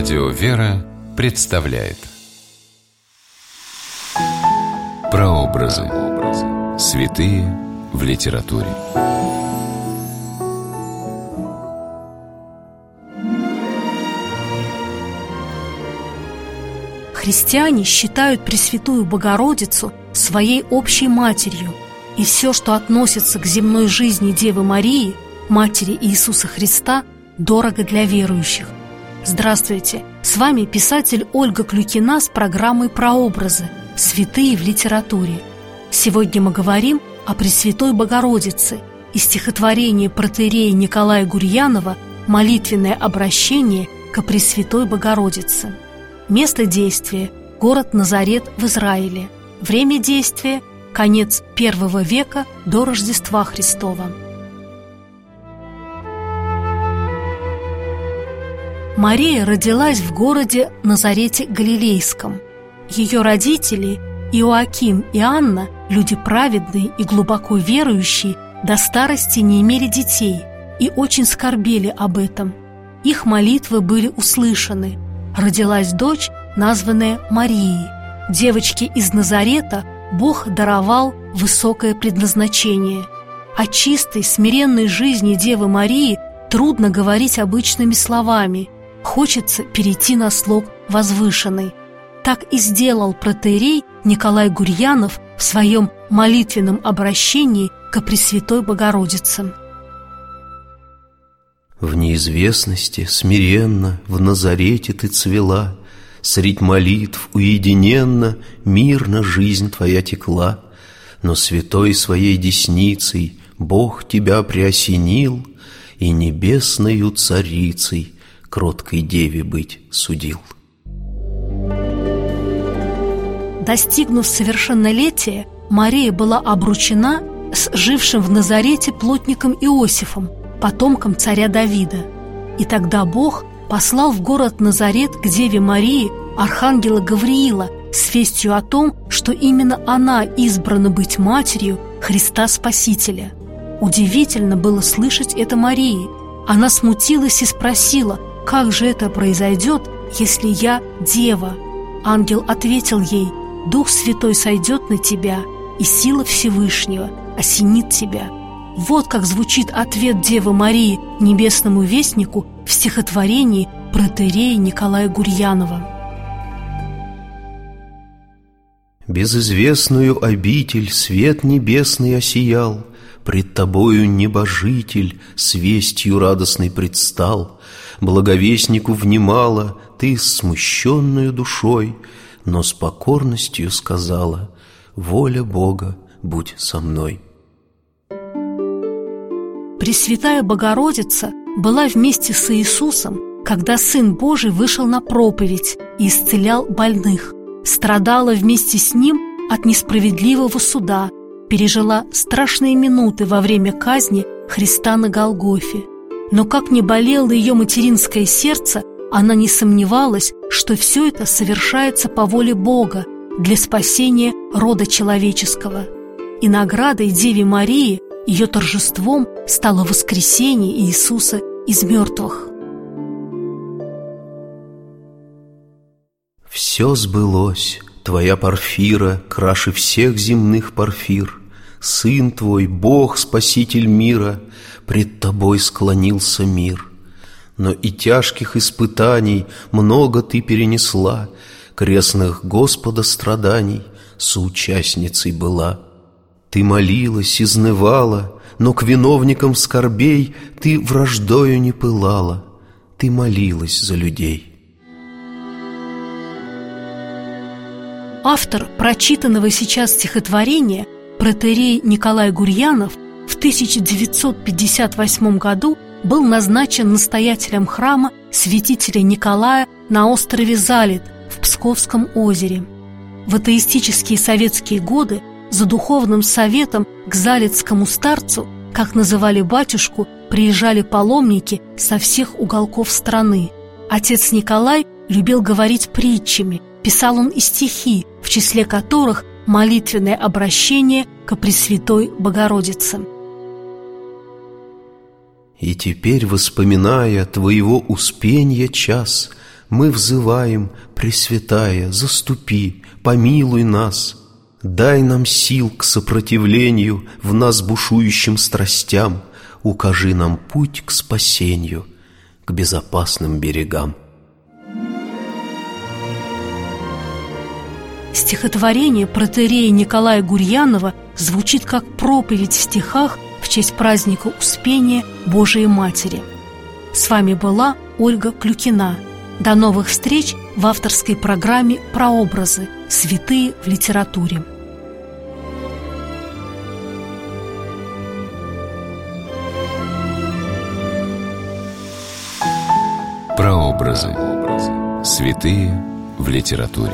Радио «Вера» представляет Прообразы. Святые в литературе. Христиане считают Пресвятую Богородицу своей общей матерью, и все, что относится к земной жизни Девы Марии, Матери Иисуса Христа, дорого для верующих. Здравствуйте! С вами писатель Ольга Клюкина с программой «Прообразы. Святые в литературе». Сегодня мы говорим о Пресвятой Богородице из стихотворения протерея Николая Гурьянова «Молитвенное обращение к Пресвятой Богородице». Место действия – город Назарет в Израиле. Время действия – конец первого века до Рождества Христова. Мария родилась в городе Назарете Галилейском. Ее родители Иоаким и Анна, люди праведные и глубоко верующие, до старости не имели детей и очень скорбели об этом. Их молитвы были услышаны. Родилась дочь, названная Марией. Девочке из Назарета Бог даровал высокое предназначение. О чистой, смиренной жизни Девы Марии трудно говорить обычными словами – Хочется перейти на слог возвышенный. Так и сделал протерей Николай Гурьянов в своем молитвенном обращении к Пресвятой Богородице. В неизвестности смиренно в Назарете ты цвела, Средь молитв уединенно мирно жизнь твоя текла, Но святой своей десницей Бог тебя приосенил И небесною царицей кроткой деве быть судил. Достигнув совершеннолетия, Мария была обручена с жившим в Назарете плотником Иосифом, потомком царя Давида. И тогда Бог послал в город Назарет к Деве Марии архангела Гавриила с вестью о том, что именно она избрана быть матерью Христа Спасителя. Удивительно было слышать это Марии. Она смутилась и спросила, как же это произойдет, если я дева?» Ангел ответил ей, «Дух Святой сойдет на тебя, и сила Всевышнего осенит тебя». Вот как звучит ответ Девы Марии небесному вестнику в стихотворении протерея Николая Гурьянова. Безызвестную обитель свет небесный осиял, Пред тобою небожитель с вестью радостной предстал, Благовестнику внимала ты смущенную душой, Но с покорностью сказала «Воля Бога, будь со мной». Пресвятая Богородица была вместе с Иисусом, когда Сын Божий вышел на проповедь и исцелял больных, страдала вместе с Ним от несправедливого суда, пережила страшные минуты во время казни Христа на Голгофе. Но как не болело ее материнское сердце, она не сомневалась, что все это совершается по воле Бога для спасения рода человеческого. И наградой Деве Марии, ее торжеством, стало воскресение Иисуса из мертвых. Все сбылось, твоя парфира краше всех земных парфир. Сын твой, Бог, Спаситель мира, пред тобой склонился мир. Но и тяжких испытаний много ты перенесла, Крестных Господа страданий соучастницей была. Ты молилась, изнывала, но к виновникам скорбей Ты враждою не пылала, ты молилась за людей. Автор прочитанного сейчас стихотворения, протерей Николай Гурьянов – в 1958 году был назначен настоятелем храма святителя Николая на острове Залит в Псковском озере. В атеистические советские годы за духовным советом к залитскому старцу, как называли батюшку, приезжали паломники со всех уголков страны. Отец Николай любил говорить притчами, писал он и стихи, в числе которых молитвенное обращение к Пресвятой Богородице. И теперь, воспоминая твоего успенья час, Мы взываем, Пресвятая, заступи, помилуй нас, Дай нам сил к сопротивлению В нас бушующим страстям, Укажи нам путь к спасению, К безопасным берегам. Стихотворение протерея Николая Гурьянова звучит как проповедь в стихах в честь праздника Успения Божией Матери. С вами была Ольга Клюкина. До новых встреч в авторской программе «Прообразы. Святые в литературе». Прообразы. Святые в литературе.